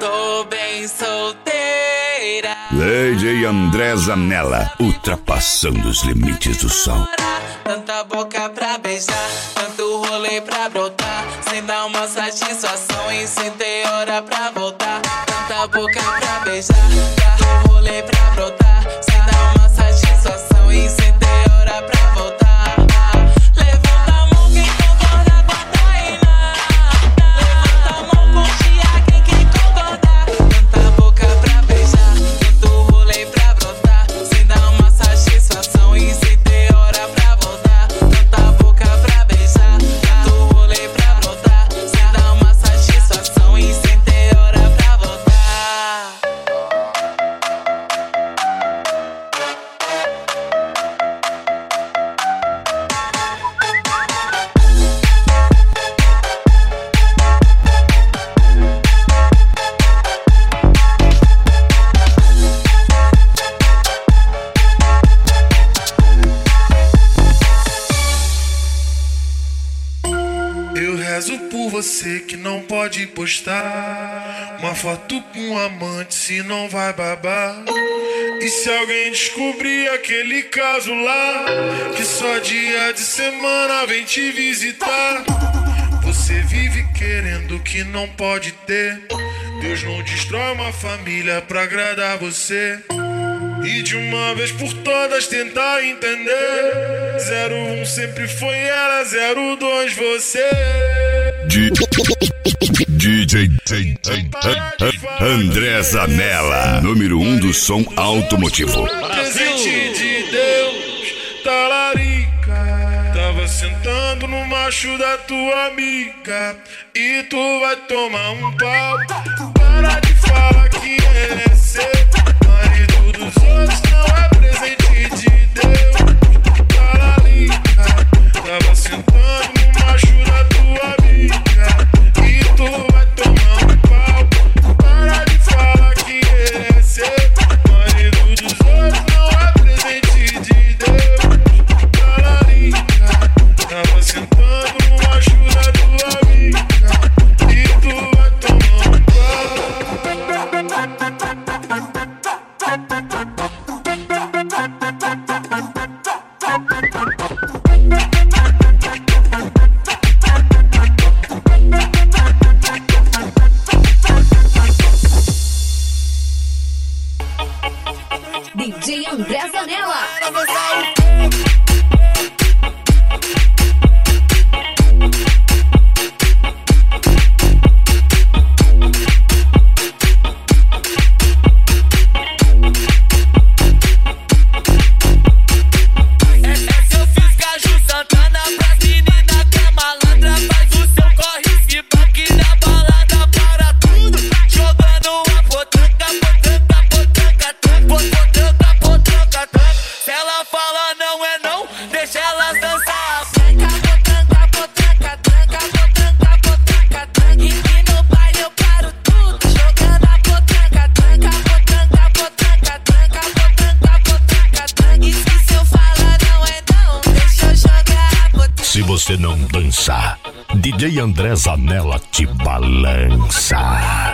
tô bem solteira. Lady André Zanella, ultrapassando os limites do som. Tanta boca pra beijar, tanto rolê pra brotar. Sem dar uma satisfação e sem ter hora pra voltar. Tanta boca pra beijar, tanto rolê pra brotar. Sem dar uma satisfação Eu rezo por você que não pode postar uma foto com um amante se não vai babar. E se alguém descobrir aquele caso lá, que só dia de semana vem te visitar. Você vive querendo o que não pode ter. Deus não destrói uma família pra agradar você. E de uma vez por todas tentar entender. 01 sempre foi ela, 02 você. DJ André Zanella, número um do som automotivo. Presente de Deus, talarica. Tava sentando no macho da tua amiga. E tu vai tomar um pau. Para de falar que é seu. DJ André é não, deixa eu jogar a potranca Se você não dançar, DJ André Zanella te balança.